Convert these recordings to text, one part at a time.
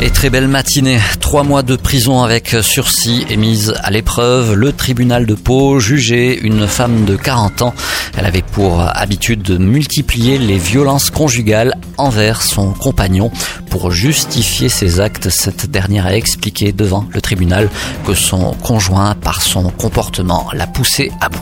Et très belle matinée. Trois mois de prison avec sursis est mise à l'épreuve. Le tribunal de Pau jugeait une femme de 40 ans. Elle avait pour habitude de multiplier les violences conjugales envers son compagnon. Pour justifier ses actes, cette dernière a expliqué devant le tribunal que son conjoint, par son comportement, l'a poussé à bout.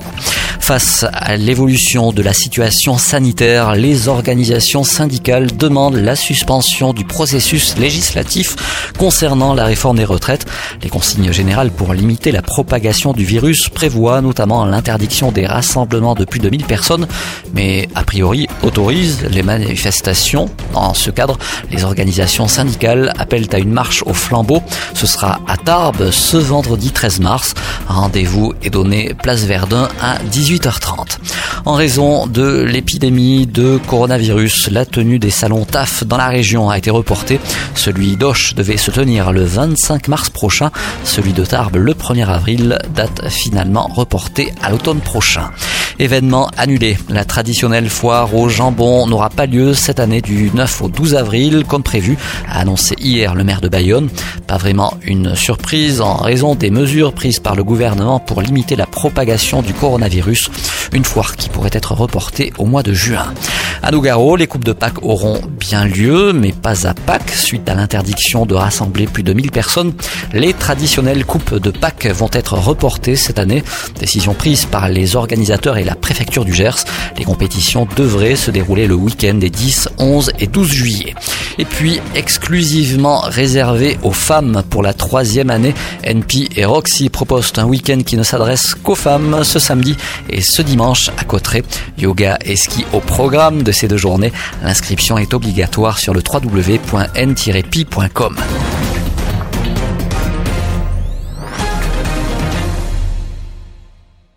Face à l'évolution de la situation sanitaire, les organisations syndicales demandent la suspension du processus législatif concernant la réforme des retraites. Les consignes générales pour limiter la propagation du virus prévoient notamment l'interdiction des rassemblements de plus de 1000 personnes, mais a priori autorisent les manifestations. Dans ce cadre, les organisations syndicales appellent à une marche au flambeau. Ce sera à Tarbes ce vendredi 13 mars. Rendez-vous est donné place Verdun à 18 18h30. En raison de l'épidémie de coronavirus, la tenue des salons TAF dans la région a été reportée. Celui d'Auch devait se tenir le 25 mars prochain. Celui de Tarbes le 1er avril, date finalement reportée à l'automne prochain. Événement annulé. La traditionnelle foire au jambon n'aura pas lieu cette année du 9 au 12 avril comme prévu, a annoncé hier le maire de Bayonne. Pas vraiment une surprise en raison des mesures prises par le gouvernement pour limiter la propagation du coronavirus. Une foire qui pourrait être reportée au mois de juin. À Nougaro, les coupes de Pâques auront bien lieu, mais pas à Pâques. Suite à l'interdiction de rassembler plus de 1000 personnes, les traditionnelles coupes de Pâques vont être reportées cette année. Décision prise par les organisateurs la préfecture du Gers. Les compétitions devraient se dérouler le week-end des 10, 11 et 12 juillet. Et puis, exclusivement réservé aux femmes pour la troisième année, NP et Roxy proposent un week-end qui ne s'adresse qu'aux femmes ce samedi et ce dimanche à Cotteret. Yoga et ski au programme de ces deux journées. L'inscription est obligatoire sur le www.n-pi.com.